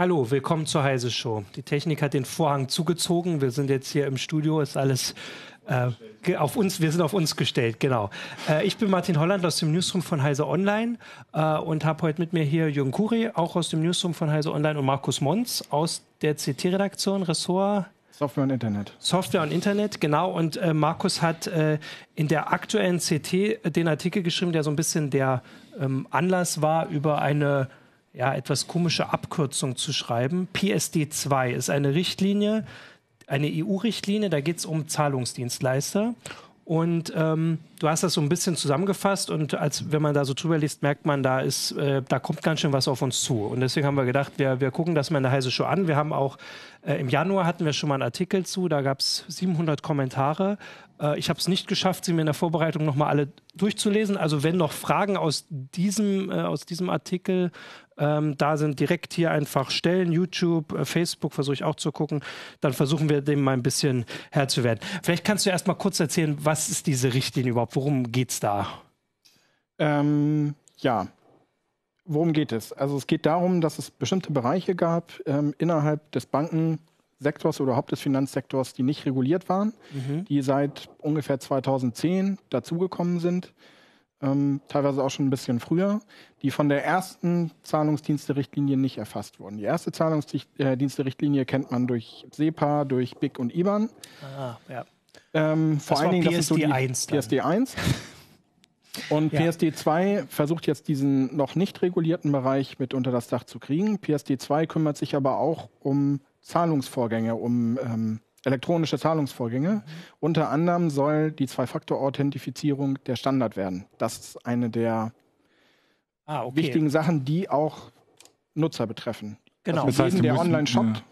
Hallo, willkommen zur Heise Show. Die Technik hat den Vorhang zugezogen. Wir sind jetzt hier im Studio, ist alles äh, auf uns, wir sind auf uns gestellt, genau. Äh, ich bin Martin Holland aus dem Newsroom von Heise Online äh, und habe heute mit mir hier Jürgen Kuri, auch aus dem Newsroom von Heise Online und Markus Mons aus der CT-Redaktion, Ressort Software und Internet. Software und Internet, genau. Und äh, Markus hat äh, in der aktuellen CT den Artikel geschrieben, der so ein bisschen der ähm, Anlass war, über eine ja, etwas komische Abkürzung zu schreiben. PSD 2 ist eine Richtlinie, eine EU-Richtlinie, da geht es um Zahlungsdienstleister. Und ähm, du hast das so ein bisschen zusammengefasst und als wenn man da so drüber liest, merkt man, da ist, äh, da kommt ganz schön was auf uns zu. Und deswegen haben wir gedacht, wir, wir gucken das mal in der Heise Show an. Wir haben auch äh, im Januar hatten wir schon mal einen Artikel zu, da gab es 700 Kommentare. Äh, ich habe es nicht geschafft, sie mir in der Vorbereitung nochmal alle durchzulesen. Also wenn noch Fragen aus diesem, äh, aus diesem Artikel ähm, da sind, direkt hier einfach stellen. YouTube, äh, Facebook versuche ich auch zu gucken. Dann versuchen wir dem mal ein bisschen Herr zu werden. Vielleicht kannst du erst mal kurz erzählen, was ist diese Richtlinie überhaupt? Worum geht es da? Ähm, ja, worum geht es? Also es geht darum, dass es bestimmte Bereiche gab ähm, innerhalb des Bankensektors oder überhaupt des Finanzsektors, die nicht reguliert waren, mhm. die seit ungefähr 2010 dazugekommen sind ähm, teilweise auch schon ein bisschen früher, die von der ersten Zahlungsdienste-Richtlinie nicht erfasst wurden. Die erste Zahlungsdienste-Richtlinie kennt man durch SEPA, durch BIC und IBAN. Ah, ja. Ähm, vor allen Dingen PSD das ist so die 1 PSD 1. Und ja. PSD 2 versucht jetzt diesen noch nicht regulierten Bereich mit unter das Dach zu kriegen. PSD 2 kümmert sich aber auch um Zahlungsvorgänge, um ähm, elektronische Zahlungsvorgänge. Mhm. Unter anderem soll die Zwei-Faktor-Authentifizierung der Standard werden. Das ist eine der ah, okay. wichtigen Sachen, die auch Nutzer betreffen. Genau. Also das heißt, der online shoppt. Ja.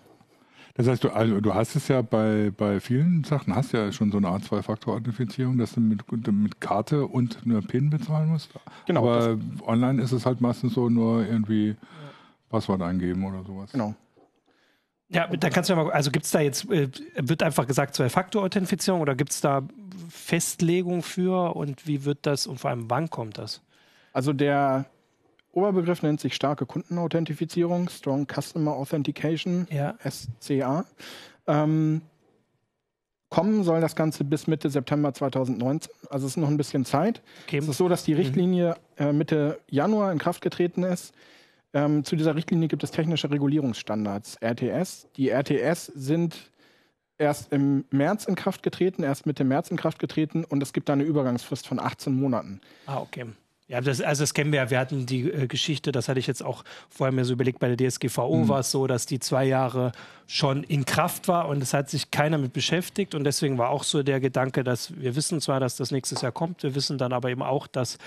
Das heißt, du, also, du hast es ja bei, bei vielen Sachen, hast ja schon so eine Art Zwei-Faktor-Authentifizierung, dass du mit, mit Karte und einer PIN bezahlen musst. Genau. Aber online ist es halt meistens so nur irgendwie ja. Passwort eingeben oder sowas. Genau. Ja, da kannst du ja mal, also gibt es da jetzt, äh, wird einfach gesagt Zwei-Faktor-Authentifizierung oder gibt es da Festlegung für und wie wird das und vor allem wann kommt das? Also der Oberbegriff nennt sich starke Kundenauthentifizierung, Strong Customer Authentication, ja. SCA. Ähm, kommen soll das Ganze bis Mitte September 2019. Also es ist noch ein bisschen Zeit. Okay. Es ist so, dass die mhm. Richtlinie äh, Mitte Januar in Kraft getreten ist. Ähm, zu dieser Richtlinie gibt es technische Regulierungsstandards, RTS. Die RTS sind erst im März in Kraft getreten, erst Mitte März in Kraft getreten und es gibt da eine Übergangsfrist von 18 Monaten. Ah, okay. Ja, das, also das kennen wir ja. Wir hatten die äh, Geschichte, das hatte ich jetzt auch vorher mir so überlegt, bei der DSGVO mhm. war es so, dass die zwei Jahre schon in Kraft war und es hat sich keiner mit beschäftigt. Und deswegen war auch so der Gedanke, dass wir wissen zwar, dass das nächstes Jahr kommt, wir wissen dann aber eben auch, dass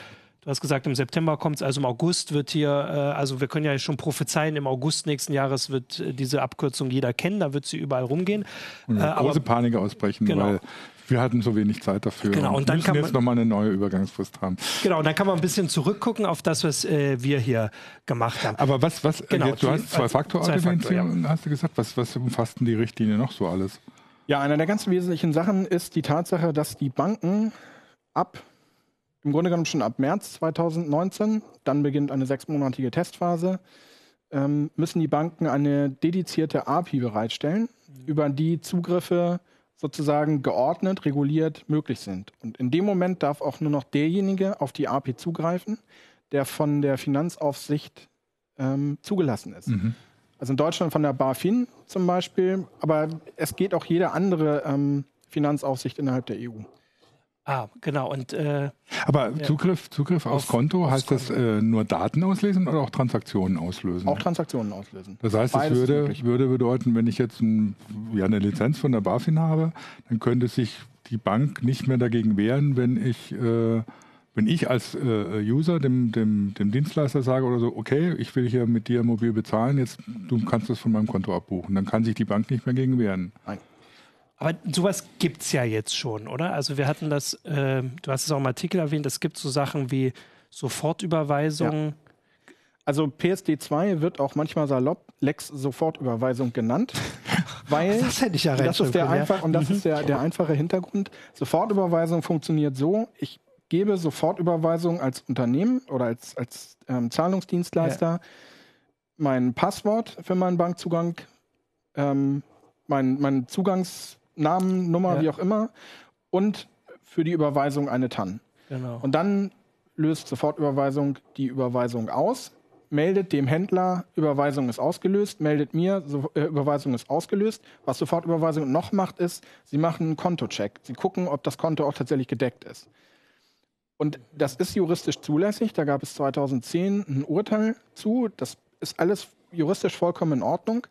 Du hast gesagt, im September kommt es, also im August wird hier, äh, also wir können ja schon prophezeien, im August nächsten Jahres wird äh, diese Abkürzung jeder kennen, da wird sie überall rumgehen. Und äh, große aber, Panik ausbrechen, genau. weil wir hatten so wenig Zeit dafür. Genau, und, und dann müssen kann man jetzt nochmal eine neue Übergangsfrist haben. Genau, und dann kann man ein bisschen zurückgucken auf das, was äh, wir hier gemacht haben. Aber was, was, genau, jetzt, du hast Zwei-Faktor-Authentifizierung, ja. hast du gesagt, was, was umfasst denn die Richtlinie noch so alles? Ja, eine der ganz wesentlichen Sachen ist die Tatsache, dass die Banken ab im Grunde genommen schon ab März 2019, dann beginnt eine sechsmonatige Testphase, ähm, müssen die Banken eine dedizierte API bereitstellen, mhm. über die Zugriffe sozusagen geordnet, reguliert möglich sind. Und in dem Moment darf auch nur noch derjenige auf die API zugreifen, der von der Finanzaufsicht ähm, zugelassen ist. Mhm. Also in Deutschland von der BaFin zum Beispiel, aber es geht auch jede andere ähm, Finanzaufsicht innerhalb der EU. Ah, genau. Und, äh, Aber ja. Zugriff, Zugriff aufs auf, Konto, heißt Konto. das äh, nur Daten auslesen oder auch Transaktionen auslösen? Auch Transaktionen auslösen. Das heißt, es würde, würde bedeuten, wenn ich jetzt ein, ja, eine Lizenz von der BaFin habe, dann könnte sich die Bank nicht mehr dagegen wehren, wenn ich, äh, wenn ich als äh, User dem, dem, dem Dienstleister sage oder so, okay, ich will hier mit dir mobil bezahlen, jetzt du kannst das von meinem Konto abbuchen. Dann kann sich die Bank nicht mehr gegen wehren. Nein. Aber sowas gibt es ja jetzt schon, oder? Also wir hatten das, äh, du hast es auch im Artikel erwähnt, es gibt so Sachen wie Sofortüberweisung. Ja. Also PSD2 wird auch manchmal salopp Lex Sofortüberweisung genannt, weil das hätte ich ja das ist der einfach und das mhm. ist der, der einfache Hintergrund. Sofortüberweisung funktioniert so: Ich gebe Sofortüberweisung als Unternehmen oder als als ähm, Zahlungsdienstleister ja mein Passwort für meinen Bankzugang, ähm, mein, mein Zugangsnamen, Nummer, Ja. wie auch immer, und für die Überweisung eine TAN. Genau. Und dann löst Sofortüberweisung die Überweisung aus, meldet dem Händler, Überweisung ist ausgelöst, meldet mir, so, äh, Überweisung ist ausgelöst. Was Sofortüberweisung noch macht, ist, sie machen einen Kontocheck. Sie gucken, ob das Konto auch tatsächlich gedeckt ist. Und das ist juristisch zulässig. Da gab es 2010 ein Urteil zu. Das ist alles juristisch vollkommen in Ordnung.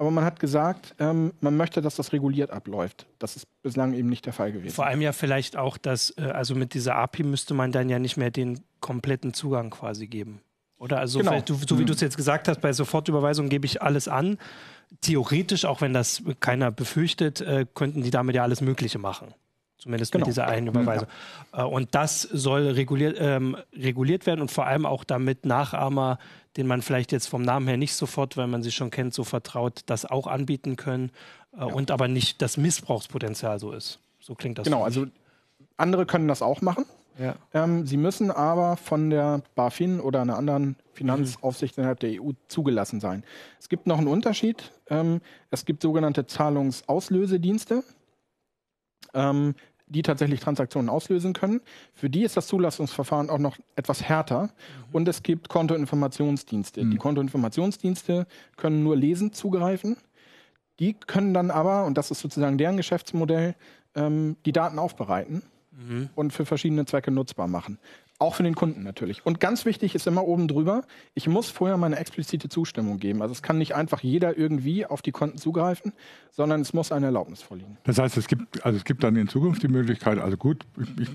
Aber man hat gesagt, ähm, man möchte, dass das reguliert abläuft. Das ist bislang eben nicht der Fall gewesen. Vor allem ja vielleicht auch, dass, äh, also mit dieser API müsste man dann ja nicht mehr den kompletten Zugang quasi geben. Oder also, Genau. du, so wie du es jetzt gesagt hast, bei Sofortüberweisung gebe ich alles an. Theoretisch, auch wenn das keiner befürchtet, äh, könnten die damit ja alles Mögliche machen. Zumindest Genau. mit dieser einen Überweisung. Äh, und das soll reguliert, ähm, reguliert werden und vor allem auch damit Nachahmer, den man vielleicht jetzt vom Namen her nicht sofort, weil man sie schon kennt, so vertraut, das auch anbieten können äh, und aber nicht das Missbrauchspotenzial so ist. So klingt das. Genau, also andere können das auch machen. Ja. Ähm, sie müssen aber von der BaFin oder einer anderen Finanzaufsicht innerhalb der EU zugelassen sein. Es gibt noch einen Unterschied. Ähm, es gibt sogenannte Zahlungsauslösedienste, ähm, die tatsächlich Transaktionen auslösen können. Für die ist das Zulassungsverfahren auch noch etwas härter. Und es gibt Kontoinformationsdienste. Die Kontoinformationsdienste können nur lesend zugreifen. Die können dann aber, und das ist sozusagen deren Geschäftsmodell, ähm, die Daten aufbereiten und für verschiedene Zwecke nutzbar machen. Auch für den Kunden natürlich. Und ganz wichtig ist immer oben drüber, ich muss vorher meine explizite Zustimmung geben. Also es kann nicht einfach jeder irgendwie auf die Konten zugreifen, sondern es muss eine Erlaubnis vorliegen. Das heißt, es gibt, also es gibt dann in Zukunft die Möglichkeit, also gut, ich, ich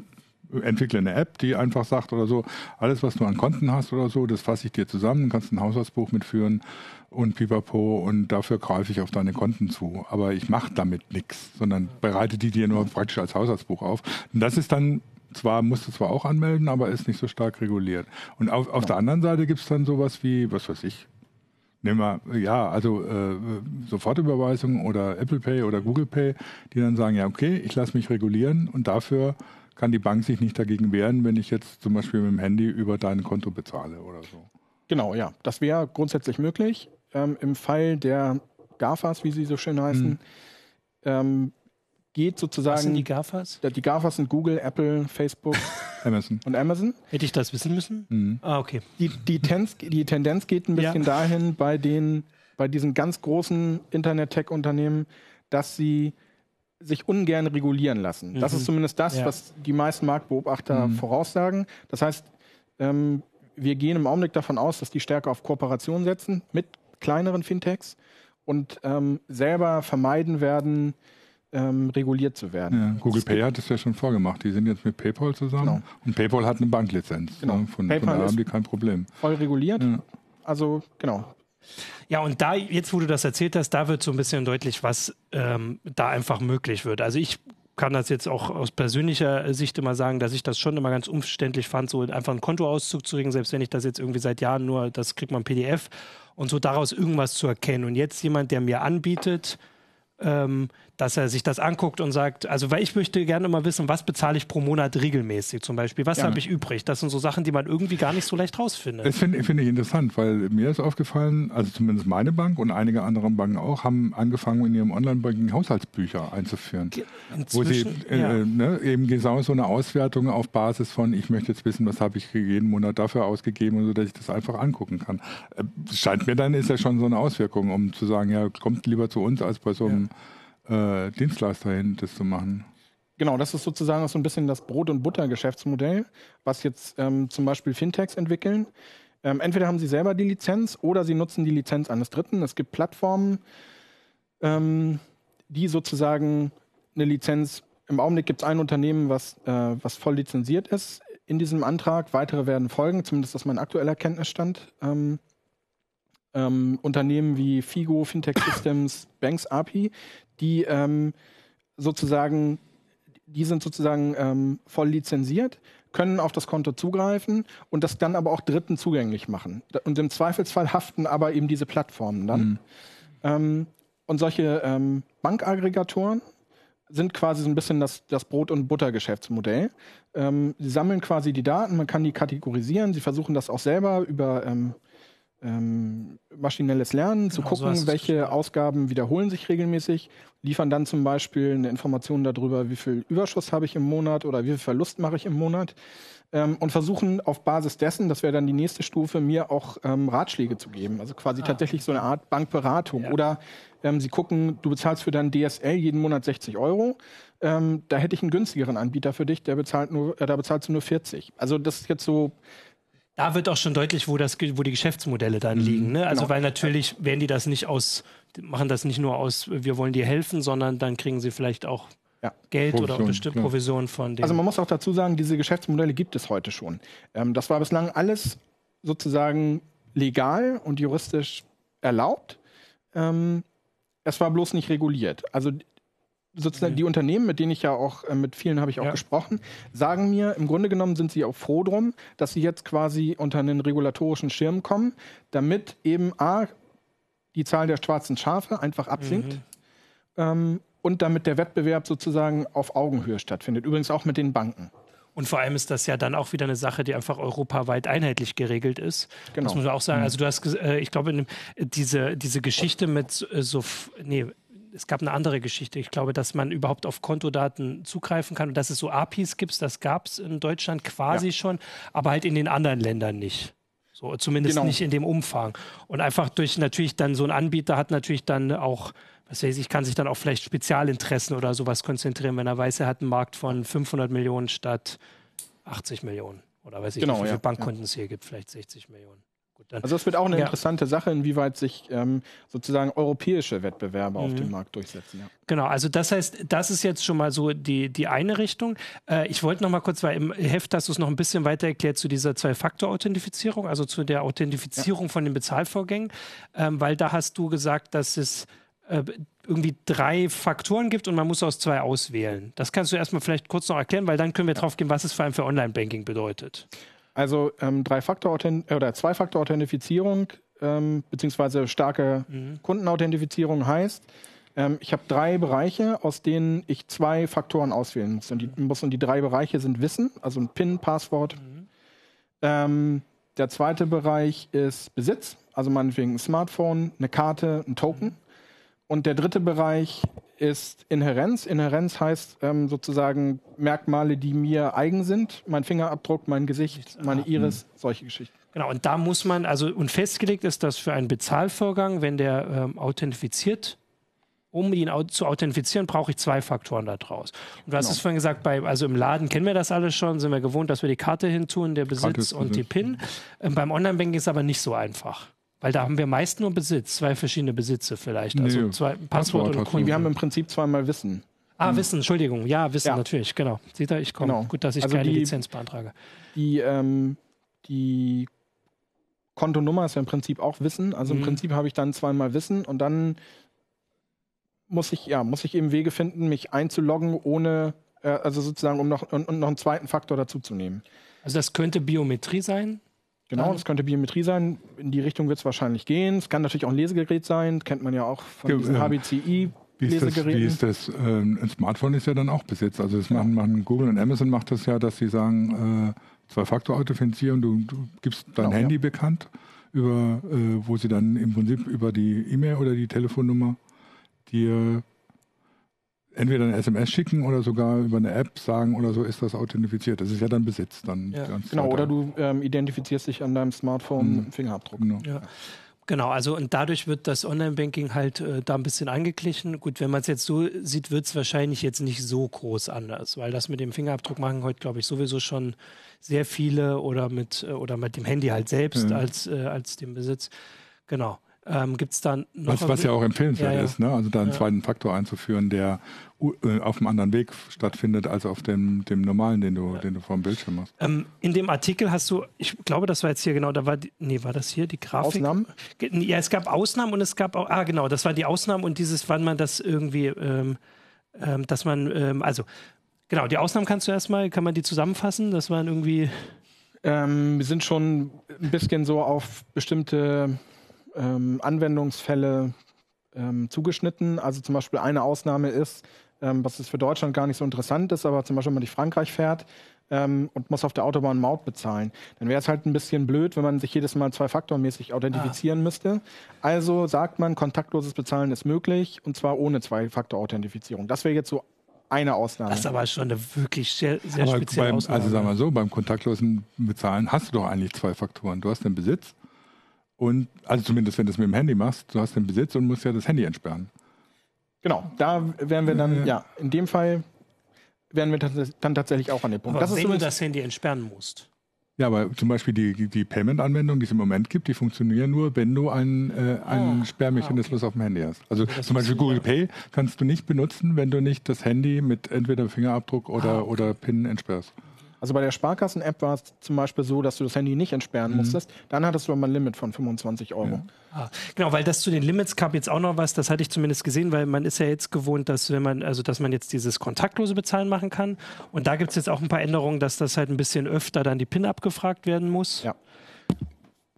entwickle eine App, die einfach sagt oder so, alles, was du an Konten hast oder so, das fasse ich dir zusammen, kannst ein Haushaltsbuch mitführen und pipapo und dafür greife ich auf deine Konten zu. Aber ich mache damit nichts, sondern bereite die dir nur praktisch als Haushaltsbuch auf. Und das ist dann zwar, musst du zwar auch anmelden, aber ist nicht so stark reguliert. Und auf, auf der anderen Seite gibt es dann sowas wie, was weiß ich, Nehmen wir, ja, also äh, Sofortüberweisung oder Apple Pay oder Google Pay, die dann sagen, ja, okay, ich lasse mich regulieren und dafür kann die Bank sich nicht dagegen wehren, wenn ich jetzt zum Beispiel mit dem Handy über dein Konto bezahle oder so. Genau, ja. Das wäre grundsätzlich möglich. Ähm, Im Fall der GAFAs, wie sie so schön heißen, ähm, geht Was sind sozusagen. die GAFAs? die GAFAs sind Google, Apple, Facebook Amazon. und Amazon. Hätte ich das wissen müssen? Mhm. Ah, okay. Die, die, Tenz, die Tendenz geht ein Ja. bisschen dahin bei den, bei diesen ganz großen Internet-Tech-Unternehmen, dass sie sich ungern regulieren lassen. Das Mhm. ist zumindest das, Ja. was die meisten Marktbeobachter Mhm. voraussagen. Das heißt, ähm, wir gehen im Augenblick davon aus, dass die stärker auf Kooperation setzen mit kleineren Fintechs und ähm, selber vermeiden werden, ähm, reguliert zu werden. Ja, Google Pay hat es ja schon vorgemacht. Die sind jetzt mit PayPal zusammen Genau. und PayPal hat eine Banklizenz. Genau. Ne? Von, von PayPal daher ist- haben die kein Problem. Voll reguliert. Ja. Also genau. Ja, und da, jetzt wo du das erzählt hast, da wird so ein bisschen deutlich, was ähm, da einfach möglich wird. Also ich kann das jetzt auch aus persönlicher Sicht immer sagen, dass ich das schon immer ganz umständlich fand, so einfach einen Kontoauszug zu kriegen, selbst wenn ich das jetzt irgendwie seit Jahren nur, das kriegt man PDF und so daraus irgendwas zu erkennen. Und jetzt jemand, der mir anbietet, ähm, dass er sich das anguckt und sagt, also weil ich möchte gerne mal wissen, was bezahle ich pro Monat regelmäßig zum Beispiel, was Ja. habe ich übrig? Das sind so Sachen, die man irgendwie gar nicht so leicht rausfindet. Das finde finde ich interessant, weil mir ist aufgefallen, also zumindest meine Bank und einige andere Banken auch, haben angefangen, in ihrem Online-Banking Haushaltsbücher einzuführen. Wo sie Inzwischen, äh, ja. ne, eben genau so eine Auswertung auf Basis von, ich möchte jetzt wissen, was habe ich jeden Monat dafür ausgegeben und so, dass ich das einfach angucken kann. Äh, scheint mir dann, ist ja schon so eine Auswirkung, um zu sagen, ja, kommt lieber zu uns, als bei so einem äh, Dienstleister hin, das zu machen. Genau, das ist sozusagen auch so ein bisschen das Brot- und Butter-Geschäftsmodell, was jetzt ähm, zum Beispiel Fintechs entwickeln. Ähm, entweder haben sie selber die Lizenz oder sie nutzen die Lizenz eines Dritten. Es gibt Plattformen, ähm, die sozusagen eine Lizenz, im Augenblick gibt es ein Unternehmen, was, äh, was voll lizenziert ist in diesem Antrag. Weitere werden folgen, zumindest das ist mein aktueller Kenntnisstand. Ähm, ähm, Unternehmen wie Figo, Fintech Systems, Banks API, die ähm, sozusagen, die sind sozusagen ähm, voll lizenziert, können auf das Konto zugreifen und das dann aber auch Dritten zugänglich machen. Und im Zweifelsfall haften aber eben diese Plattformen dann. Ähm, und solche ähm, Bankaggregatoren sind quasi so ein bisschen das, das Brot- und Buttergeschäftsmodell. Ähm, sie sammeln quasi die Daten, man kann die kategorisieren, sie versuchen das auch selber über ähm, maschinelles Lernen, zu Genau, so gucken, du's welche. Ausgaben wiederholen sich regelmäßig, liefern dann zum Beispiel eine Information darüber, wie viel Überschuss habe ich im Monat oder wie viel Verlust mache ich im Monat ähm, und versuchen auf Basis dessen, das wäre dann die nächste Stufe, mir auch ähm, Ratschläge zu geben. Also quasi tatsächlich so eine Art Bankberatung. Ja. Oder ähm, sie gucken, du bezahlst für dein DSL jeden Monat 60 Euro. Ähm, da hätte ich einen günstigeren Anbieter für dich, der bezahlt nur, äh, da bezahlst du nur 40. Also das ist jetzt so, Da wird auch schon deutlich, wo, das, wo die Geschäftsmodelle dann liegen. Ne? Also, genau. weil natürlich werden die das nicht aus, machen das nicht nur aus, wir wollen dir helfen, sondern dann kriegen sie vielleicht auch Ja. Geld oder Provision, bestimmt klar. Provision von dem. Also man muss auch dazu sagen, diese Geschäftsmodelle gibt es heute schon. Ähm, das war bislang alles sozusagen legal und juristisch erlaubt. Ähm, es war bloß nicht reguliert. Also sozusagen die Unternehmen, mit denen ich ja auch, äh, mit vielen habe ich auch Ja. gesprochen, sagen mir, im Grunde genommen sind sie auch froh drum, dass sie jetzt quasi unter einen regulatorischen Schirm kommen, damit eben A, die Zahl der schwarzen Schafe einfach absinkt ähm, und damit der Wettbewerb sozusagen auf Augenhöhe stattfindet. Übrigens auch mit den Banken. Und vor allem ist das ja dann auch wieder eine Sache, die einfach europaweit einheitlich geregelt ist. Genau. Das muss man auch sagen. Also du hast, äh, ich glaube, diese, diese Geschichte mit äh, so, nee, es gab eine andere Geschichte. Ich glaube, dass man überhaupt auf Kontodaten zugreifen kann und dass es so APIs gibt, das gab es in Deutschland quasi Ja. schon, aber halt in den anderen Ländern nicht. So, zumindest Genau. nicht in dem Umfang. Und einfach durch natürlich dann so ein Anbieter hat natürlich dann auch, was weiß ich, kann sich dann auch vielleicht Spezialinteressen oder sowas konzentrieren, wenn er weiß, er hat einen Markt von 500 Millionen statt 80 Millionen. Oder weiß ich Genau, nicht, wie ja, viele Bankkonten es hier gibt, vielleicht 60 Millionen. Gut, Also es wird auch eine Ja. interessante Sache, inwieweit sich ähm, sozusagen europäische Wettbewerber auf dem Markt durchsetzen. Ja. Genau, also das heißt, das ist jetzt schon mal so die, die eine Richtung. Äh, ich wollte noch mal kurz, weil im Heft hast du es noch ein bisschen weiter erklärt zu dieser Zwei-Faktor-Authentifizierung, also zu der Authentifizierung von den Bezahlvorgängen, ähm, weil da hast du gesagt, dass es äh, irgendwie drei Faktoren gibt und man muss aus zwei auswählen. Das kannst du erstmal vielleicht kurz noch erklären, weil dann können wir drauf gehen, was es vor allem für Online-Banking bedeutet. Also ähm, Drei-Faktor- oder Zwei-Faktor-Authentifizierung ähm, beziehungsweise starke Kundenauthentifizierung heißt, ähm, ich habe drei Bereiche, aus denen ich zwei Faktoren auswählen muss. Und die, muss. und die drei Bereiche sind Wissen, also ein PIN, Passwort. Ähm, der zweite Bereich ist Besitz, also meinetwegen ein Smartphone, eine Karte, ein Token. Und der dritte Bereich ist Inherenz. Inherenz heißt ähm, sozusagen Merkmale, die mir eigen sind. Mein Fingerabdruck, mein Gesicht, meine Iris, solche Geschichten. Genau, und da muss man, also und festgelegt ist, dass für einen Bezahlvorgang, wenn der ähm, authentifiziert, um ihn zu authentifizieren, brauche ich zwei Faktoren daraus. Und du hast Genau. es vorhin gesagt, bei, also im Laden kennen wir das alles schon, sind wir gewohnt, dass wir die Karte hintun, der Besitz und die Besitz. PIN. Ähm, beim Online-Banking ist es aber nicht so einfach. Weil da haben wir meist nur Besitz, zwei verschiedene Besitze vielleicht. Also Nee, zwei, Passwort Passwort du. Kunden. Wir haben im Prinzip zweimal Wissen. ah, Wissen, Entschuldigung. Ja, Wissen, Ja. natürlich, genau. Seht ihr, ich komme. Genau. Gut, dass ich Also keine die- Lizenz beantrage. Die, ähm, die Kontonummer ist ja im Prinzip auch Wissen. Also Mhm. im Prinzip habe ich dann zweimal Wissen und dann muss ich, ja, muss ich eben Wege finden, mich einzuloggen, ohne, äh, also sozusagen, um noch, und, und noch einen zweiten Faktor dazuzunehmen. Also das könnte Biometrie sein. Genau, das könnte Biometrie sein. In die Richtung wird es wahrscheinlich gehen. Es kann natürlich auch ein Lesegerät sein, kennt man ja auch von Ja, diesen ähm, HBCI. Wie ist das? Wie ist das? Ähm, ein Smartphone ist ja dann auch Besitz. Also das machen, machen Google und Amazon macht das ja, dass sie sagen, äh, Zwei-Faktor-Authentifizierung, du, du gibst dein Genau, Handy ja. bekannt, über, äh, wo sie dann im Prinzip über die E-Mail oder die Telefonnummer dir entweder eine SMS schicken oder sogar über eine App sagen oder so ist das authentifiziert. Das ist ja dann Besitz. Dann Ja. ganz Genau, oder du ähm, identifizierst dich an deinem Smartphone Mhm. mit dem Fingerabdruck. Genau. Ja. Genau, also und dadurch wird das Online-Banking halt äh, da ein bisschen angeglichen. Gut, wenn man es jetzt so sieht, wird es wahrscheinlich jetzt nicht so groß anders, weil das mit dem Fingerabdruck machen heute, glaube ich, sowieso schon sehr viele oder mit äh, oder mit dem Handy halt selbst Ja. als, äh, als dem Besitz. Genau. Ähm, Gibt es dann noch Was, was ja auch empfehlenswert Ja, ja. ist, ne? also da einen Ja. zweiten Faktor einzuführen, der äh, auf einem anderen Weg stattfindet als auf dem, dem normalen, den du, den du vor dem Bildschirm hast. ähm, in dem Artikel hast du, ich glaube, das war jetzt hier genau, da war die, nee, war das hier die Grafik? Ausnahmen? Ja, es gab Ausnahmen und es gab auch, ah genau, das war die Ausnahmen und dieses, wann man das irgendwie, ähm, ähm, dass man, ähm, also genau, die Ausnahmen kannst du erstmal, kann man die zusammenfassen? Das waren irgendwie, Ähm, wir sind schon ein bisschen so auf bestimmte ähm, Anwendungsfälle ähm, zugeschnitten. Also zum Beispiel eine Ausnahme ist, ähm, was ist für Deutschland gar nicht so interessant ist, aber zum Beispiel, wenn man durch Frankreich fährt, ähm, und muss auf der Autobahn Maut bezahlen. Dann wäre es halt ein bisschen blöd, wenn man sich jedes Mal zwei-Faktormäßig authentifizieren ah. müsste. Also sagt man, kontaktloses Bezahlen ist möglich und zwar ohne Zwei-Faktor-Authentifizierung. Das wäre jetzt so eine Ausnahme. Das ist aber schon eine wirklich sehr, sehr aber spezielle beim, Ausnahme. Also sagen wir so, beim kontaktlosen Bezahlen hast du doch eigentlich zwei Faktoren. Du hast den Besitz und, also zumindest wenn du es mit dem Handy machst, du hast den Besitz und musst ja das Handy entsperren. Genau, da wären wir dann, ja, in dem Fall wären wir dann tatsächlich auch an dem Punkt. Aber das wenn du das Handy entsperren musst. Ja, aber zum Beispiel die, die Payment-Anwendungen, die es im Moment gibt, die funktionieren nur, wenn du einen, äh, einen oh, Sperrmechanismus ah, okay. auf dem Handy hast. Also ja, zum Beispiel Google Pay kannst du nicht benutzen, wenn du nicht das Handy mit entweder Fingerabdruck oder, ah, okay. oder PIN entsperrst. Also bei der Sparkassen-App war es zum Beispiel so, dass du das Handy nicht entsperren mhm. musstest. Dann hattest du aber ein Limit von 25 Euro. Ja. Ah, genau, weil das zu den Limits gab jetzt auch noch was, das hatte ich zumindest gesehen, weil man ist ja jetzt gewohnt, dass wenn man, also dass man jetzt dieses kontaktlose Bezahlen machen kann. Und da gibt es jetzt auch ein paar Änderungen, dass das halt ein bisschen öfter dann die PIN abgefragt werden muss. Ja.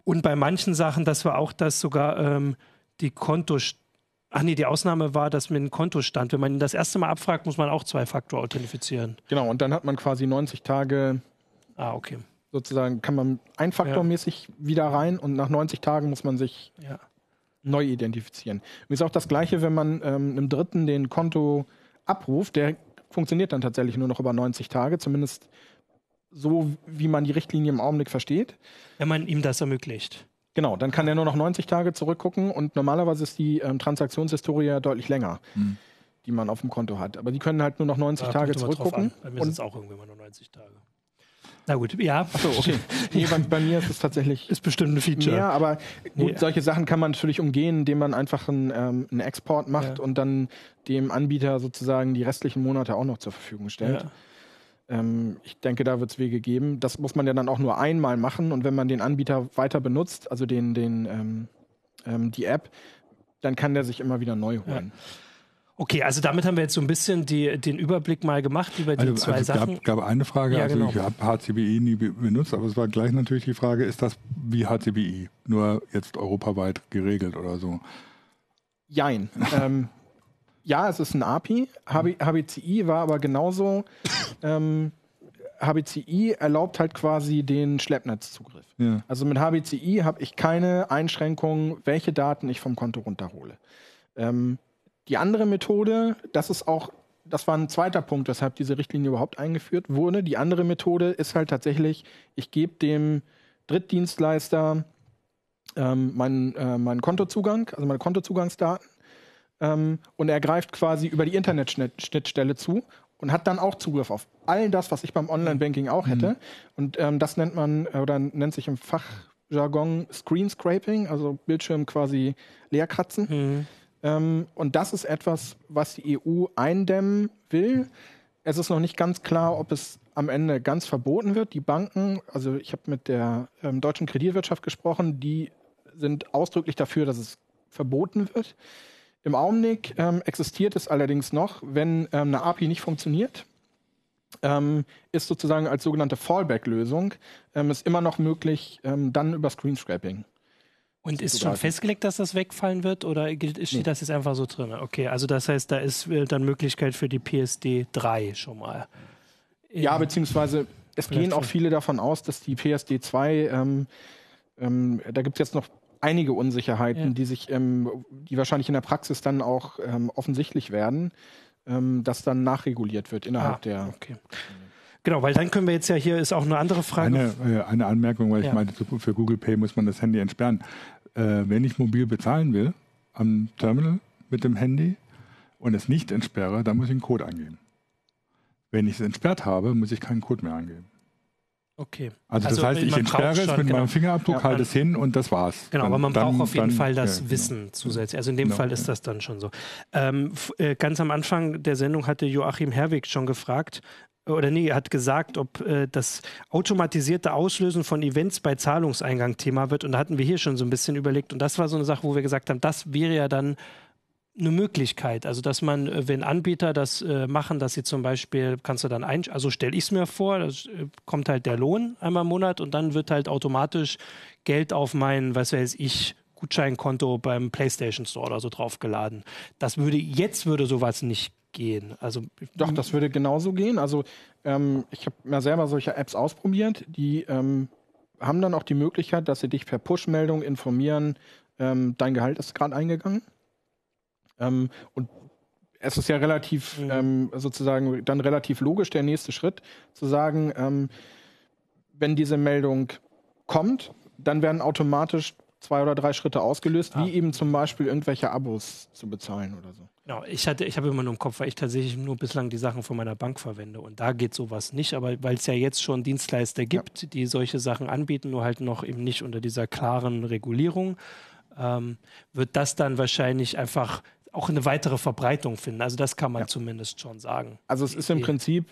Und bei manchen Sachen, das war auch, dass sogar ähm, die Kontostellung Ach nee, die Ausnahme war, dass mit dem Kontostand, wenn man ihn das erste Mal abfragt, muss man auch Zwei-Faktor authentifizieren. Genau, und dann hat man quasi 90 Tage. Ah, okay. Sozusagen kann man einfaktormäßig ja. wieder rein und nach 90 Tagen muss man sich ja. neu identifizieren. Und ist auch das Gleiche, wenn man ähm, einem Dritten den Konto abruft, der funktioniert dann tatsächlich nur noch über 90 Tage, zumindest so, wie man die Richtlinie im Augenblick versteht. Wenn man ihm das ermöglicht. Genau, dann kann er nur noch 90 Tage zurückgucken und normalerweise ist die ähm, Transaktionshistorie ja deutlich länger, mhm. die man auf dem Konto hat. Aber die können halt nur noch 90 da Tage zurückgucken. Bei mir sind es auch irgendwie mal nur 90 Tage. Na gut, ja. Achso, okay. nee, bei, bei, mir ist es tatsächlich. Ist bestimmt ein Feature. Ja, aber gut, nee. solche Sachen kann man natürlich umgehen, indem man einfach einen, ähm, einen Export macht ja. und dann dem Anbieter sozusagen die restlichen Monate auch noch zur Verfügung stellt. Ja. Ähm, ich denke, da wird es Wege geben. Das muss man ja dann auch nur einmal machen und wenn man den Anbieter weiter benutzt, also den, den, ähm, ähm, die App, dann kann der sich immer wieder neu holen. Ja. Okay, also damit haben wir jetzt so ein bisschen die, den Überblick mal gemacht über die also, zwei also Sachen. Es gab, gab, eine Frage, ja, also genau. ich habe HCBI nie benutzt, aber es war gleich natürlich die Frage, ist das wie HCBI, nur jetzt europaweit geregelt oder so? Jein. ähm, ja, es ist ein API. HBCI war aber genauso. Ähm, HBCI erlaubt halt quasi den Schleppnetzzugriff. Ja. Also mit HBCI habe ich keine Einschränkung, welche Daten ich vom Konto runterhole. Ähm, die andere Methode, das ist auch, das war ein zweiter Punkt, weshalb diese Richtlinie überhaupt eingeführt wurde. Die andere Methode ist halt tatsächlich, ich gebe dem Drittdienstleister ähm, meinen, äh, meinen Kontozugang, also meine Kontozugangsdaten ähm, und er greift quasi über die Internetschnittstelle zu und hat dann auch Zugriff auf all das, was ich beim Online-Banking auch hätte. Mhm. Und ähm, das nennt man oder nennt sich im Fachjargon Screen Scraping, also Bildschirm quasi leerkratzen. Mhm. Ähm, und das ist etwas, was die EU eindämmen will. Es ist noch nicht ganz klar, ob es am Ende ganz verboten wird. Die Banken, also ich habe mit der ähm, deutschen Kreditwirtschaft gesprochen, die sind ausdrücklich dafür, dass es verboten wird. Im Augenblick ähm, existiert es allerdings noch, wenn ähm, eine API nicht funktioniert, ähm, ist sozusagen als sogenannte Fallback-Lösung ähm, ist immer noch möglich, ähm, dann über Screenscraping. Und ist schon festgelegt, dass das wegfallen wird oder steht nee. das jetzt einfach so drin? Okay, also das heißt, da ist äh, dann Möglichkeit für die PSD 3 schon mal. Ja, beziehungsweise es gehen auch viele davon aus, dass die PSD 2, ähm, ähm, da gibt es jetzt noch einige Unsicherheiten, ja. die sich, ähm, die wahrscheinlich in der Praxis dann auch ähm, offensichtlich werden, ähm, dass dann nachreguliert wird innerhalb ah, der. Okay. Genau, weil dann können wir jetzt ja hier ist auch eine andere Frage. Eine, äh, eine Anmerkung, weil ja. ich meinte, für Google Pay muss man das Handy entsperren. Äh, wenn ich mobil bezahlen will am Terminal mit dem Handy und es nicht entsperre, dann muss ich einen Code eingeben. Wenn ich es entsperrt habe, muss ich keinen Code mehr eingeben. Okay. Also, also das heißt, ich entsperre es mit genau. meinem Fingerabdruck, ja, halte es hin und das war's. Genau, dann, aber man dann, braucht auf jeden dann, Fall das ja, genau. Wissen zusätzlich. Also in dem genau, Fall ist das dann schon so. Ähm, äh, ganz am Anfang der Sendung hatte Joachim Herwig schon gefragt, oder nee, er hat gesagt, ob äh, das automatisierte Auslösen von Events bei Zahlungseingang Thema wird. Und da hatten wir hier schon so ein bisschen überlegt. Und das war so eine Sache, wo wir gesagt haben, das wäre ja dann eine Möglichkeit. Also, dass man, äh, wenn Anbieter das äh, machen, dass sie zum Beispiel, kannst du dann ein, also stelle ich es mir vor, da äh, kommt halt der Lohn einmal im Monat und dann wird halt automatisch Geld auf mein, was weiß ich, Gutscheinkonto beim PlayStation Store oder so draufgeladen. Das würde, jetzt würde sowas nicht gehen. Also Doch, das würde genauso gehen. Also ähm, ich habe mir selber solche Apps ausprobiert, die ähm, haben dann auch die Möglichkeit, dass sie dich per Push-Meldung informieren, ähm, dein Gehalt ist gerade eingegangen. Ähm, und es ist ja relativ mhm. ähm, sozusagen dann relativ logisch der nächste Schritt zu sagen, ähm, wenn diese Meldung kommt, dann werden automatisch zwei oder drei Schritte ausgelöst, ah. wie eben zum Beispiel irgendwelche Abos zu bezahlen oder so. Genau, ich hatte, ich habe immer nur im Kopf, weil ich tatsächlich nur bislang die Sachen von meiner Bank verwende und da geht sowas nicht, aber weil es ja jetzt schon Dienstleister gibt, ja. die solche Sachen anbieten, nur halt noch eben nicht unter dieser klaren Regulierung, ähm, wird das dann wahrscheinlich einfach auch eine weitere Verbreitung finden. Also das kann man ja. zumindest schon sagen. Also es ist im Prinzip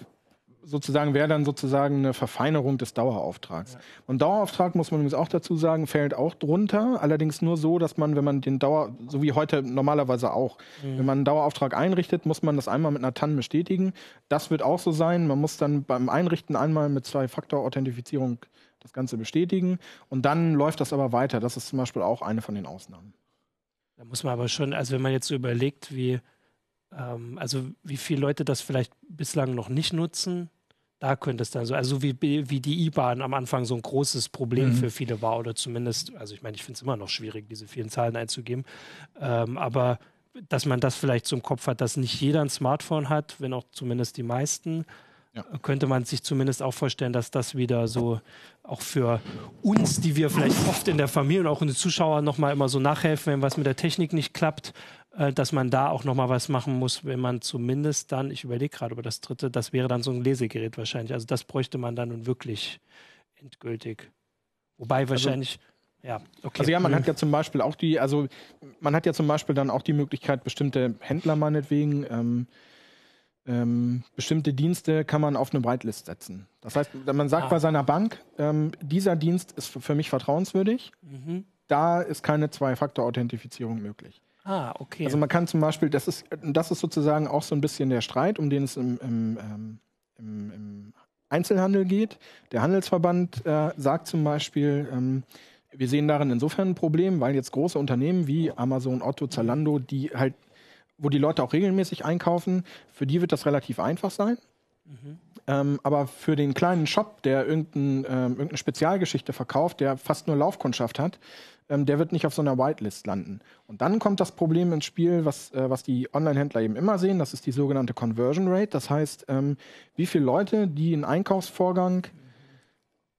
sozusagen wäre dann sozusagen eine Verfeinerung des Dauerauftrags. Ja. Und Dauerauftrag muss man übrigens auch dazu sagen, fällt auch drunter. Allerdings nur so, dass man, wenn man den Dauer, so wie heute normalerweise auch, mhm. wenn man einen Dauerauftrag einrichtet, muss man das einmal mit einer TAN bestätigen. Das wird auch so sein. Man muss dann beim Einrichten einmal mit Zwei-Faktor-Authentifizierung das Ganze bestätigen. Und dann läuft das aber weiter. Das ist zum Beispiel auch eine von den Ausnahmen. Da muss man aber schon, also wenn man jetzt so überlegt, wie, ähm, also wie viele Leute das vielleicht bislang noch nicht nutzen, da könnte es dann so, also wie, wie die IBAN am Anfang so ein großes Problem mhm. für viele war oder zumindest, also ich meine, ich finde es immer noch schwierig, diese vielen Zahlen einzugeben, ähm, aber dass man das vielleicht zum Kopf hat, dass nicht jeder ein Smartphone hat, wenn auch zumindest die meisten, ja. könnte man sich zumindest auch vorstellen, dass das wieder so auch für uns, die wir vielleicht oft in der Familie und auch in den Zuschauern nochmal immer so nachhelfen, wenn was mit der Technik nicht klappt, äh, dass man da auch nochmal was machen muss, wenn man zumindest dann, ich überlege gerade über das dritte, das wäre dann so ein Lesegerät wahrscheinlich. Also das bräuchte man dann nun wirklich endgültig. Wobei also wahrscheinlich. Also, ja, okay. Also ja, man hat ja zum Beispiel auch die, also man hat ja zum Beispiel dann auch die Möglichkeit, bestimmte Händler meinetwegen, ähm, ähm, bestimmte Dienste kann man auf eine Whitelist setzen. Das heißt, man sagt ah. bei seiner Bank, ähm, dieser Dienst ist für mich vertrauenswürdig, mhm. da ist keine Zwei-Faktor-Authentifizierung möglich. Ah, okay. Also man kann zum Beispiel, das ist, das ist sozusagen auch so ein bisschen der Streit, um den es im, im, ähm, im, im Einzelhandel geht. Der Handelsverband äh, sagt zum Beispiel, ähm, wir sehen darin insofern ein Problem, weil jetzt große Unternehmen wie Amazon, Otto, Zalando, die halt, wo die Leute auch regelmäßig einkaufen, für die wird das relativ einfach sein. Mhm. Ähm, aber für den kleinen Shop, der irgendein, ähm, irgendeine Spezialgeschichte verkauft, der fast nur Laufkundschaft hat, ähm, der wird nicht auf so einer Whitelist landen. Und dann kommt das Problem ins Spiel, was, äh, was die Online-Händler eben immer sehen, das ist die sogenannte Conversion Rate. Das heißt, ähm, wie viele Leute, die einen Einkaufsvorgang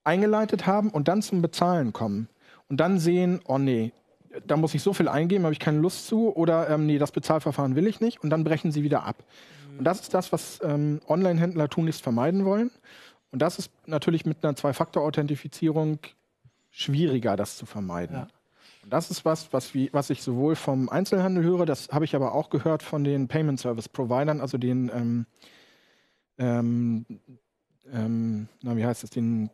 eingeleitet haben und dann zum Bezahlen kommen und dann sehen, oh nee, da muss ich so viel eingeben, habe ich keine Lust zu, oder ähm, nee, das Bezahlverfahren will ich nicht, und dann brechen sie wieder ab. Und das ist das, was ähm, Online-Händler tunlichst vermeiden wollen. Und das ist natürlich mit einer Zwei-Faktor-Authentifizierung schwieriger, das zu vermeiden. Ja. Das ist was, was, wie, was ich sowohl vom Einzelhandel höre, das habe ich aber auch gehört von den Payment Service Providern, also den, ähm, ähm, ähm, na, wie heißt es, den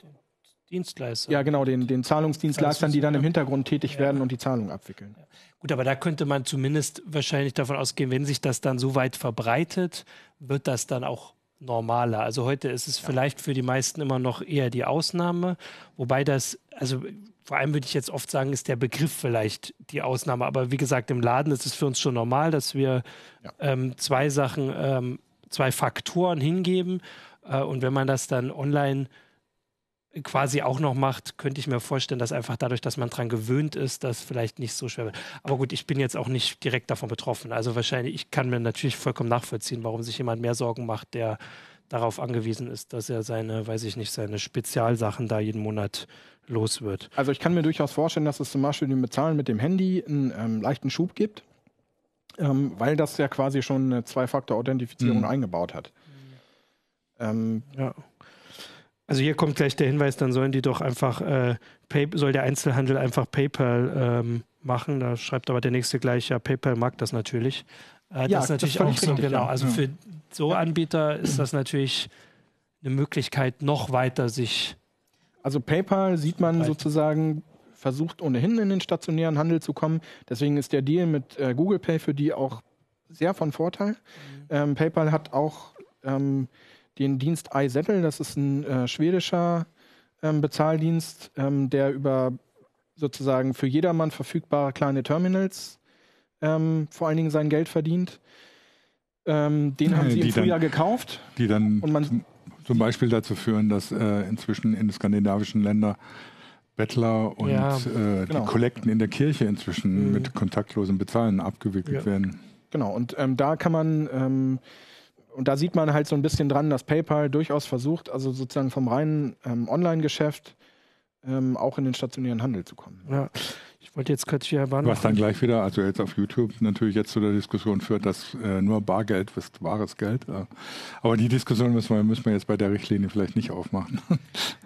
Dienstleister. Ja, genau, den, den Zahlungsdienstleistern, die dann im Hintergrund tätig ja. werden und die Zahlung abwickeln. Ja. Gut, aber da könnte man zumindest wahrscheinlich davon ausgehen, wenn sich das dann so weit verbreitet, wird das dann auch normaler. Also heute ist es ja. vielleicht für die meisten immer noch eher die Ausnahme, wobei das, also vor allem würde ich jetzt oft sagen, ist der Begriff vielleicht die Ausnahme. Aber wie gesagt, im Laden ist es für uns schon normal, dass wir ähm, zwei Sachen, ähm, zwei Faktoren hingeben. Äh, und wenn man das dann online quasi auch noch macht, könnte ich mir vorstellen, dass einfach dadurch, dass man daran gewöhnt ist, das vielleicht nicht so schwer wird. Aber gut, ich bin jetzt auch nicht direkt davon betroffen. Also wahrscheinlich, ich kann mir natürlich vollkommen nachvollziehen, warum sich jemand mehr Sorgen macht, der darauf angewiesen ist, dass er seine, weiß ich nicht, seine Spezialsachen da jeden Monat los wird. Also ich kann mir durchaus vorstellen, dass es zum Beispiel dem Bezahlen mit dem Handy einen ähm, leichten Schub gibt, ähm, weil das ja quasi schon eine Zwei-Faktor-Authentifizierung mhm. eingebaut hat. Ähm, ja. Also hier kommt gleich der Hinweis, dann sollen die doch einfach, äh, Pay, soll der Einzelhandel einfach PayPal ähm, machen. Da schreibt aber der nächste gleich, ja, PayPal mag das natürlich. Äh, ja, das ist natürlich das auch so, richtig, genau. Also ja. für so Anbieter ist das natürlich eine Möglichkeit, noch weiter sich also PayPal sieht man sozusagen versucht ohnehin in den stationären Handel zu kommen. Deswegen ist der Deal mit äh, Google Pay für die auch sehr von Vorteil. Mhm. Ähm, PayPal hat auch ähm, den Dienst iZettle, das ist ein äh, schwedischer ähm, Bezahldienst, ähm, der über sozusagen für jedermann verfügbare kleine Terminals ähm, vor allen Dingen sein Geld verdient. Ähm, den haben sie im Frühjahr dann, gekauft. Die dann und man, zum, zum Beispiel dazu führen, dass äh, inzwischen in den skandinavischen Ländern Bettler und ja, äh, genau. die Kollekten in der Kirche inzwischen mhm. mit kontaktlosem Bezahlen abgewickelt ja. werden. Genau, und ähm, da kann man, ähm, und da sieht man halt so ein bisschen dran, dass PayPal durchaus versucht, also sozusagen vom reinen ähm, Online-Geschäft ähm, auch in den stationären Handel zu kommen. Ja. Ich wollte jetzt kurz hier Was dann gleich wieder, also jetzt auf YouTube natürlich jetzt zu der Diskussion führt, dass äh, nur Bargeld ist wahres Geld. Äh, aber die Diskussion müssen wir, müssen wir jetzt bei der Richtlinie vielleicht nicht aufmachen.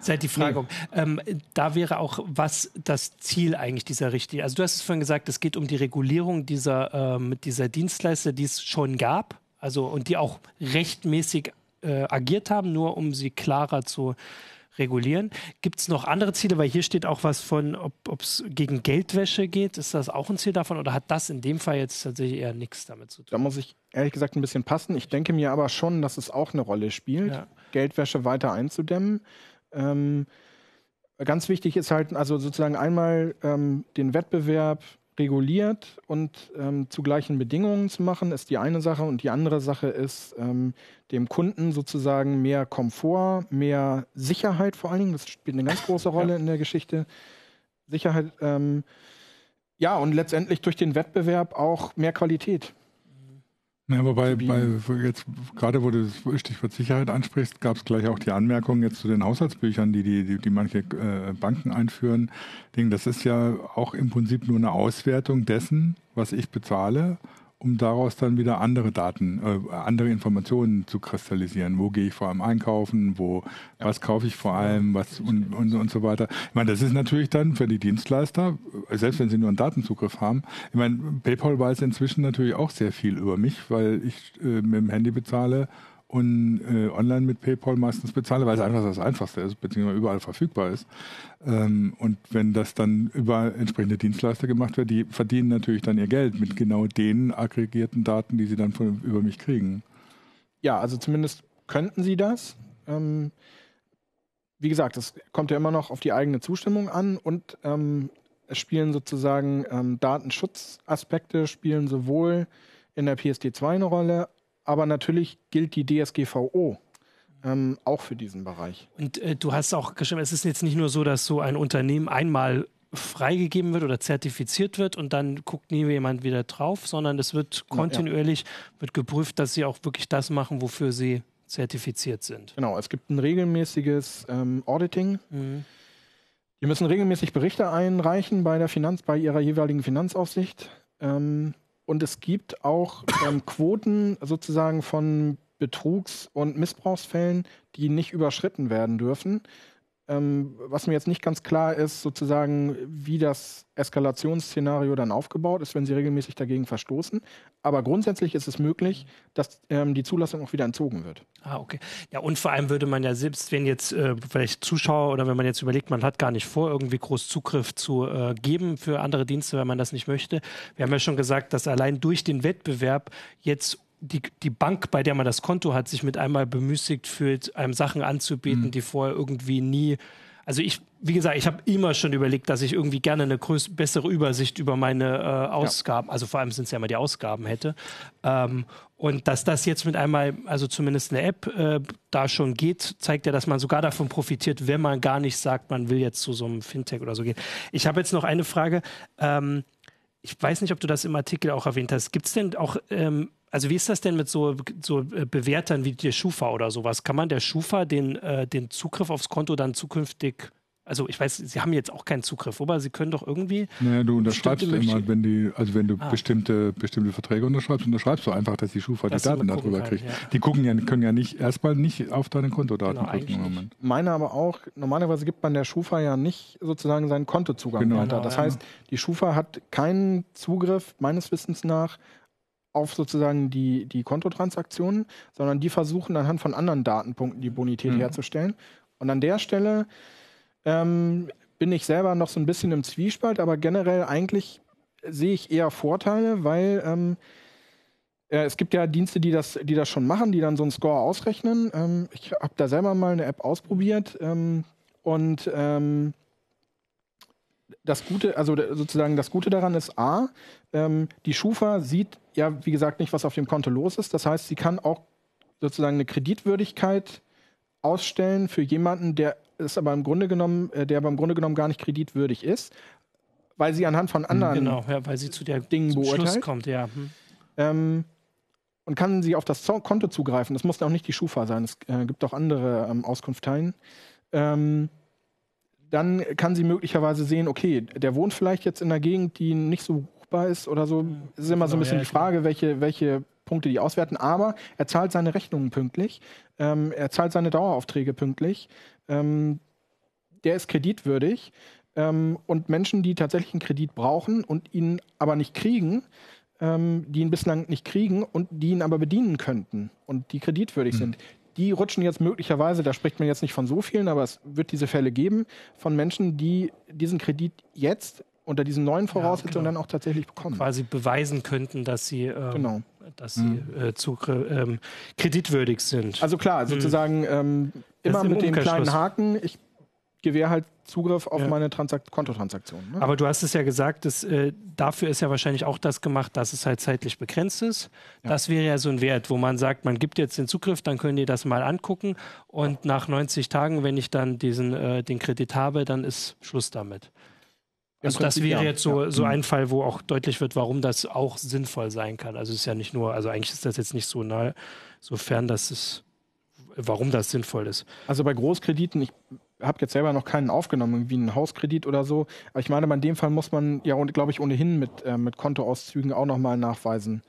Seit halt die Frage. Nee. Ähm, da wäre auch, was das Ziel eigentlich dieser Richtlinie? Also du hast es vorhin gesagt, es geht um die Regulierung dieser, ähm, dieser Dienstleister, die es schon gab, also und die auch rechtmäßig äh, agiert haben, nur um sie klarer zu regulieren. Gibt es noch andere Ziele? Weil hier steht auch was von, ob es gegen Geldwäsche geht. Ist das auch ein Ziel davon oder hat das in dem Fall jetzt tatsächlich eher nichts damit zu tun? Da muss ich ehrlich gesagt ein bisschen passen. Ich denke mir aber schon, dass es auch eine Rolle spielt, ja. Geldwäsche weiter einzudämmen. Ähm, ganz wichtig ist halt, also sozusagen einmal ähm, den Wettbewerb reguliert und ähm, zu gleichen Bedingungen zu machen, ist die eine Sache. Und die andere Sache ist, ähm, dem Kunden sozusagen mehr Komfort, mehr Sicherheit vor allen Dingen, das spielt eine ganz große Rolle ja. in der Geschichte. Sicherheit, ähm, ja, und letztendlich durch den Wettbewerb auch mehr Qualität. Ja, wobei bei, jetzt gerade wo du das Stichwort Sicherheit ansprichst, gab es gleich auch die Anmerkung jetzt zu den Haushaltsbüchern, die die, die, die manche äh, Banken einführen. Das ist ja auch im Prinzip nur eine Auswertung dessen, was ich bezahle um daraus dann wieder andere Daten, äh, andere Informationen zu kristallisieren. Wo gehe ich vor allem einkaufen, wo, ja. was kaufe ich vor allem, was und, und, und so weiter. Ich meine, das ist natürlich dann für die Dienstleister, selbst wenn sie nur einen Datenzugriff haben. Ich meine, PayPal weiß inzwischen natürlich auch sehr viel über mich, weil ich äh, mit dem Handy bezahle und äh, online mit PayPal meistens bezahle, weil es einfach das Einfachste ist, beziehungsweise überall verfügbar ist. Ähm, und wenn das dann über entsprechende Dienstleister gemacht wird, die verdienen natürlich dann ihr Geld mit genau den aggregierten Daten, die sie dann von, über mich kriegen. Ja, also zumindest könnten sie das. Ähm, wie gesagt, es kommt ja immer noch auf die eigene Zustimmung an und ähm, es spielen sozusagen ähm, Datenschutzaspekte spielen sowohl in der PSD2 eine Rolle, aber natürlich gilt die DSGVO ähm, auch für diesen Bereich. Und äh, du hast auch geschrieben, es ist jetzt nicht nur so, dass so ein Unternehmen einmal freigegeben wird oder zertifiziert wird und dann guckt nie jemand wieder drauf, sondern es wird kontinuierlich wird geprüft, dass sie auch wirklich das machen, wofür sie zertifiziert sind. Genau, es gibt ein regelmäßiges ähm, Auditing. Mhm. Die müssen regelmäßig Berichte einreichen bei der Finanz, bei ihrer jeweiligen Finanzaufsicht. Ähm, und es gibt auch ähm, Quoten sozusagen von Betrugs- und Missbrauchsfällen, die nicht überschritten werden dürfen. Ähm, was mir jetzt nicht ganz klar ist, sozusagen, wie das Eskalationsszenario dann aufgebaut ist, wenn sie regelmäßig dagegen verstoßen. Aber grundsätzlich ist es möglich, dass ähm, die Zulassung auch wieder entzogen wird. Ah, okay. Ja, und vor allem würde man ja selbst, wenn jetzt äh, vielleicht Zuschauer oder wenn man jetzt überlegt, man hat gar nicht vor, irgendwie groß Zugriff zu äh, geben für andere Dienste, wenn man das nicht möchte. Wir haben ja schon gesagt, dass allein durch den Wettbewerb jetzt die, die Bank, bei der man das Konto hat, sich mit einmal bemüßigt fühlt, einem Sachen anzubieten, mhm. die vorher irgendwie nie. Also ich, wie gesagt, ich habe immer schon überlegt, dass ich irgendwie gerne eine größ bessere Übersicht über meine äh, Ausgaben, ja. also vor allem sind es ja immer die Ausgaben hätte. Ähm, und dass das jetzt mit einmal, also zumindest eine App äh, da schon geht, zeigt ja, dass man sogar davon profitiert, wenn man gar nicht sagt, man will jetzt zu so einem Fintech oder so gehen. Ich habe jetzt noch eine Frage. Ähm, ich weiß nicht, ob du das im Artikel auch erwähnt hast. Gibt es denn auch ähm, also wie ist das denn mit so, so äh, Bewertern wie der Schufa oder sowas? Kann man der Schufa den, äh, den Zugriff aufs Konto dann zukünftig also ich weiß, Sie haben jetzt auch keinen Zugriff, aber Sie können doch irgendwie. Naja, du unterschreibst immer, wenn die, also wenn du ah. bestimmte, bestimmte Verträge unterschreibst, unterschreibst du einfach, dass die Schufa dass die Daten darüber kann, kriegt. Ja. Die gucken ja, können ja nicht erstmal nicht auf deine Kontodaten genau, gucken im Moment. Meine aber auch, normalerweise gibt man der Schufa ja nicht sozusagen seinen Kontozugang genau. weiter. Das genau, heißt, die Schufa hat keinen Zugriff meines Wissens nach auf sozusagen die, die Kontotransaktionen, sondern die versuchen anhand von anderen Datenpunkten die Bonität mhm. herzustellen. Und an der Stelle ähm, bin ich selber noch so ein bisschen im Zwiespalt, aber generell eigentlich sehe ich eher Vorteile, weil ähm, äh, es gibt ja Dienste, die das, die das schon machen, die dann so einen Score ausrechnen. Ähm, ich habe da selber mal eine App ausprobiert ähm, und ähm, das Gute, also sozusagen das Gute daran ist A, ähm, die Schufa sieht ja, wie gesagt, nicht, was auf dem Konto los ist. Das heißt, sie kann auch sozusagen eine Kreditwürdigkeit ausstellen für jemanden, der ist aber im Grunde genommen, äh, der aber im Grunde genommen gar nicht kreditwürdig ist, weil sie anhand von anderen genau, ja, weil sie zu der Dingen beurteilt. Schluss kommt, ja. Hm. Ähm, und kann sie auf das Konto zugreifen. Das muss auch nicht die Schufa sein. Es äh, gibt auch andere ähm, Auskunfteien. Ähm, dann kann sie möglicherweise sehen, okay, der wohnt vielleicht jetzt in einer Gegend, die nicht so buchbar ist oder so. Es ist immer so ein bisschen die Frage, welche, welche Punkte die auswerten. Aber er zahlt seine Rechnungen pünktlich. Ähm, er zahlt seine Daueraufträge pünktlich. Ähm, der ist kreditwürdig. Ähm, und Menschen, die tatsächlich einen Kredit brauchen und ihn aber nicht kriegen, ähm, die ihn bislang nicht kriegen und die ihn aber bedienen könnten und die kreditwürdig mhm. sind, die rutschen jetzt möglicherweise, da spricht man jetzt nicht von so vielen, aber es wird diese Fälle geben, von Menschen, die diesen Kredit jetzt unter diesen neuen Voraussetzungen ja, genau. dann auch tatsächlich bekommen. Quasi beweisen könnten, dass sie, ähm, genau. dass sie mhm. äh, zu, ähm, kreditwürdig sind. Also klar, mhm. sozusagen ähm, immer mit dem kleinen Haken, ich gewähre halt Zugriff auf ja. meine Transak Kontotransaktionen. Ne? Aber du hast es ja gesagt, dass, äh, dafür ist ja wahrscheinlich auch das gemacht, dass es halt zeitlich begrenzt ist. Ja. Das wäre ja so ein Wert, wo man sagt, man gibt jetzt den Zugriff, dann können die das mal angucken und nach 90 Tagen, wenn ich dann diesen, äh, den Kredit habe, dann ist Schluss damit. Also das wäre jetzt so, ja. so ein Fall, wo auch deutlich wird, warum das auch sinnvoll sein kann. Also es ist ja nicht nur, also eigentlich ist das jetzt nicht so nahe, sofern das ist, warum das sinnvoll ist. Also bei Großkrediten, ich habe jetzt selber noch keinen aufgenommen, wie einen Hauskredit oder so, aber ich meine, in dem Fall muss man ja, glaube ich, ohnehin mit, äh, mit Kontoauszügen auch nochmal nachweisen,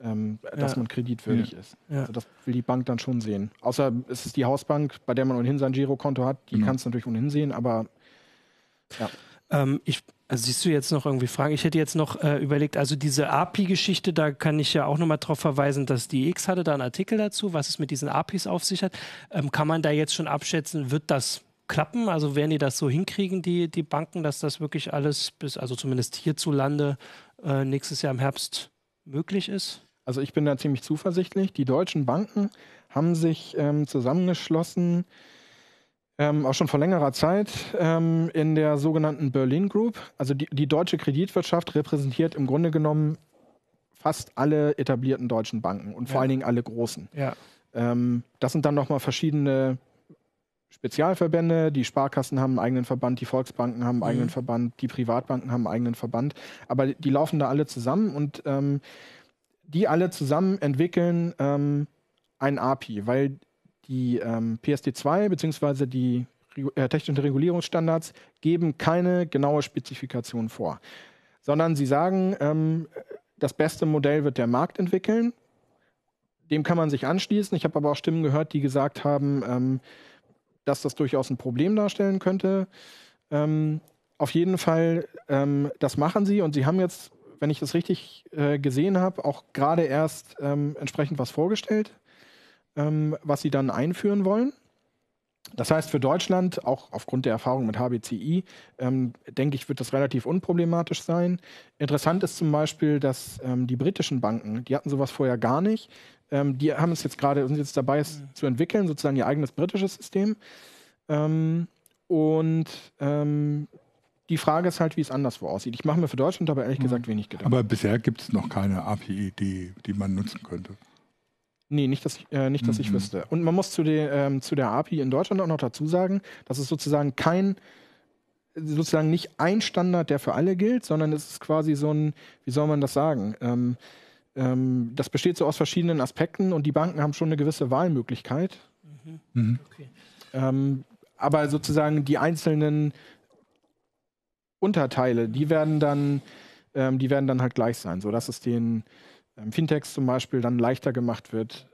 ähm, dass ja. man kreditwürdig ja. ist. Ja. Also das will die Bank dann schon sehen. Außer es ist die Hausbank, bei der man ohnehin sein Girokonto hat, die genau. kann es natürlich ohnehin sehen, aber ja. Ähm, ich, also siehst du jetzt noch irgendwie Fragen? Ich hätte jetzt noch äh, überlegt, also diese API-Geschichte, da kann ich ja auch nochmal darauf verweisen, dass die X hatte da einen Artikel dazu, was es mit diesen APIs auf sich hat. Ähm, kann man da jetzt schon abschätzen, wird das klappen? Also werden die das so hinkriegen, die, die Banken, dass das wirklich alles bis, also zumindest hierzulande äh, nächstes Jahr im Herbst möglich ist? Also ich bin da ziemlich zuversichtlich. Die deutschen Banken haben sich ähm, zusammengeschlossen ähm, auch schon vor längerer Zeit ähm, in der sogenannten Berlin Group. Also die, die, deutsche Kreditwirtschaft repräsentiert im Grunde genommen fast alle etablierten deutschen Banken und vor ja. allen Dingen alle großen. Ja. Ähm, das sind dann nochmal verschiedene Spezialverbände. Die Sparkassen haben einen eigenen Verband, die Volksbanken haben einen mhm. eigenen Verband, die Privatbanken haben einen eigenen Verband. Aber die laufen da alle zusammen und ähm, die alle zusammen entwickeln ähm, ein API, weil die ähm, PSD2 bzw. die äh, technischen Regulierungsstandards geben keine genaue Spezifikation vor, sondern sie sagen, ähm, das beste Modell wird der Markt entwickeln. Dem kann man sich anschließen. Ich habe aber auch Stimmen gehört, die gesagt haben, ähm, dass das durchaus ein Problem darstellen könnte. Ähm, auf jeden Fall, ähm, das machen sie und sie haben jetzt, wenn ich das richtig äh, gesehen habe, auch gerade erst ähm, entsprechend was vorgestellt ähm, was sie dann einführen wollen. Das heißt, für Deutschland, auch aufgrund der Erfahrung mit HBCI, ähm, denke ich, wird das relativ unproblematisch sein. Interessant ist zum Beispiel, dass ähm, die britischen Banken, die hatten sowas vorher gar nicht. Ähm, die haben es jetzt gerade, sind jetzt dabei, es mhm. zu entwickeln, sozusagen ihr eigenes britisches System. Ähm, und ähm, die Frage ist halt, wie es anderswo aussieht. Ich mache mir für Deutschland aber ehrlich mhm. gesagt wenig Gedanken. Aber bisher gibt es noch keine API, die, die man nutzen könnte. Nee, nicht, dass ich, äh, nicht, dass mhm. ich wüsste. Und man muss zu, der, ähm, zu der API in Deutschland auch noch dazu sagen, dass es sozusagen kein, sozusagen nicht ein Standard, der für alle gilt, sondern es ist quasi so ein, wie soll man das sagen? Ähm, ähm, das besteht so aus verschiedenen Aspekten und die Banken haben schon eine gewisse Wahlmöglichkeit. Mhm. Mhm. Okay. Ähm, aber sozusagen die einzelnen Unterteile, die werden dann, ähm, die werden dann halt gleich sein, sodass es den ähm, Fintechs zum Beispiel dann leichter gemacht wird.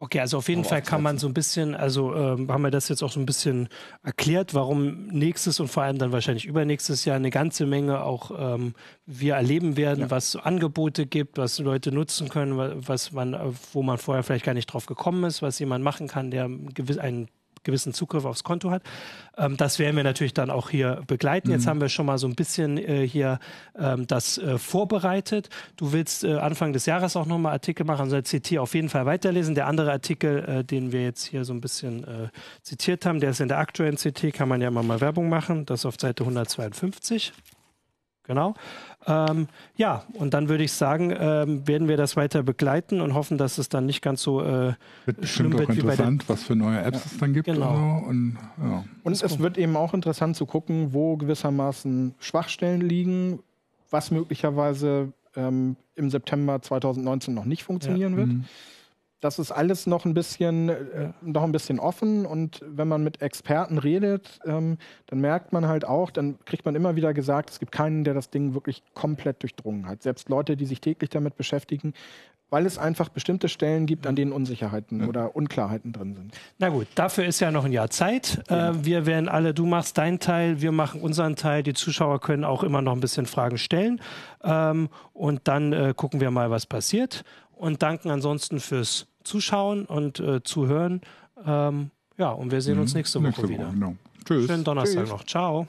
Okay, also auf jeden Fall kann man so ein bisschen, also ähm, haben wir das jetzt auch so ein bisschen erklärt, warum nächstes und vor allem dann wahrscheinlich übernächstes Jahr eine ganze Menge auch ähm, wir erleben werden, ja. was Angebote gibt, was Leute nutzen können, was man, wo man vorher vielleicht gar nicht drauf gekommen ist, was jemand machen kann, der gewiss, einen gewissen Zugriff aufs Konto hat. Ähm, das werden wir natürlich dann auch hier begleiten. Mhm. Jetzt haben wir schon mal so ein bisschen äh, hier ähm, das äh, vorbereitet. Du willst äh, Anfang des Jahres auch nochmal Artikel machen, also CT auf jeden Fall weiterlesen. Der andere Artikel, äh, den wir jetzt hier so ein bisschen äh, zitiert haben, der ist in der aktuellen CT, kann man ja immer mal Werbung machen. Das ist auf Seite 152. Genau. Ähm, ja, und dann würde ich sagen, ähm, werden wir das weiter begleiten und hoffen, dass es dann nicht ganz so äh, wird schlimm wird wie interessant, was für neue Apps ja. es dann gibt. Genau. Und, ja. und es wird eben auch interessant zu gucken, wo gewissermaßen Schwachstellen liegen, was möglicherweise ähm, im September 2019 noch nicht funktionieren ja. wird. Mhm das ist alles noch ein bisschen, äh, noch ein bisschen offen und wenn man mit Experten redet, ähm, dann merkt man halt auch, dann kriegt man immer wieder gesagt, es gibt keinen, der das Ding wirklich komplett durchdrungen hat. Selbst Leute, die sich täglich damit beschäftigen, weil es einfach bestimmte Stellen gibt, an denen Unsicherheiten ja. oder Unklarheiten drin sind. Na gut, dafür ist ja noch ein Jahr Zeit. Ja. Äh, wir werden alle, du machst deinen Teil, wir machen unseren Teil. Die Zuschauer können auch immer noch ein bisschen Fragen stellen. Ähm, und dann äh, gucken wir mal, was passiert und danken ansonsten fürs Zuschauen und äh, Zuhören. Ähm, ja, und wir sehen uns mhm. nächste Woche, nächste Woche wieder. Genau. Tschüss. Schönen Donnerstag Tschüss. noch. Ciao.